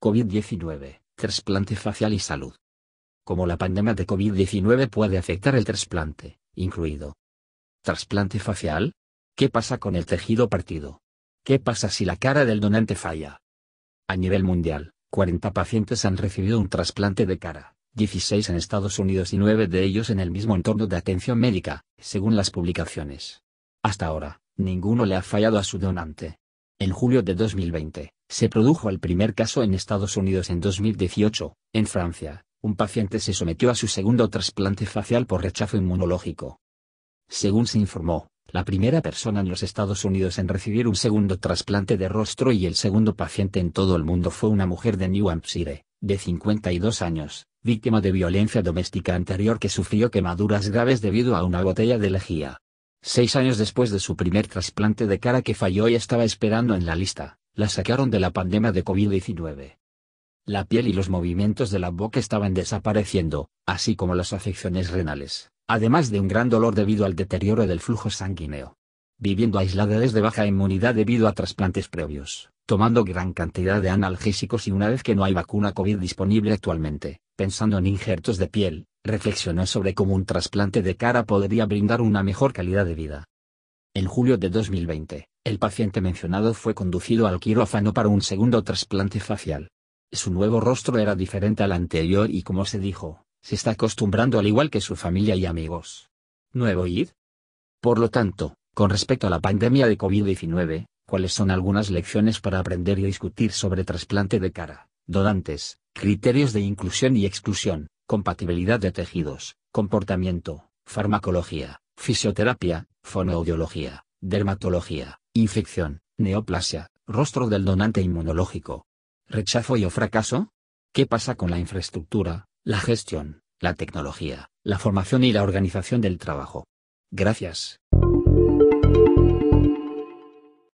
COVID-19, trasplante facial y salud. Cómo la pandemia de COVID-19 puede afectar el trasplante, incluido. ¿Trasplante facial? ¿Qué pasa con el tejido partido? ¿Qué pasa si la cara del donante falla? A nivel mundial, 40 pacientes han recibido un trasplante de cara, 16 en Estados Unidos y 9 de ellos en el mismo entorno de atención médica, según las publicaciones. Hasta ahora, ninguno le ha fallado a su donante. En julio de 2020, se produjo el primer caso en Estados Unidos en 2018, en Francia, un paciente se sometió a su segundo trasplante facial por rechazo inmunológico. Según se informó, la primera persona en los Estados Unidos en recibir un segundo trasplante de rostro y el segundo paciente en todo el mundo fue una mujer de New Hampshire, de 52 años, víctima de violencia doméstica anterior que sufrió quemaduras graves debido a una botella de lejía. Seis años después de su primer trasplante de cara que falló y estaba esperando en la lista, la sacaron de la pandemia de COVID-19. La piel y los movimientos de la boca estaban desapareciendo, así como las afecciones renales, además de un gran dolor debido al deterioro del flujo sanguíneo. Viviendo aislada desde baja inmunidad debido a trasplantes previos, tomando gran cantidad de analgésicos y una vez que no hay vacuna COVID disponible actualmente, pensando en injertos de piel, reflexionó sobre cómo un trasplante de cara podría brindar una mejor calidad de vida. En julio de 2020, el paciente mencionado fue conducido al quirófano para un segundo trasplante facial. Su nuevo rostro era diferente al anterior y como se dijo, se está acostumbrando al igual que su familia y amigos. ¿Nuevo id? Por lo tanto, con respecto a la pandemia de COVID-19, ¿cuáles son algunas lecciones para aprender y discutir sobre trasplante de cara, donantes, criterios de inclusión y exclusión, compatibilidad de tejidos, comportamiento, farmacología, fisioterapia, fonoaudiología, dermatología, infección, neoplasia, rostro del donante inmunológico. ¿Rechazo y o fracaso? ¿Qué pasa con la infraestructura, la gestión, la tecnología, la formación y la organización del trabajo? Gracias.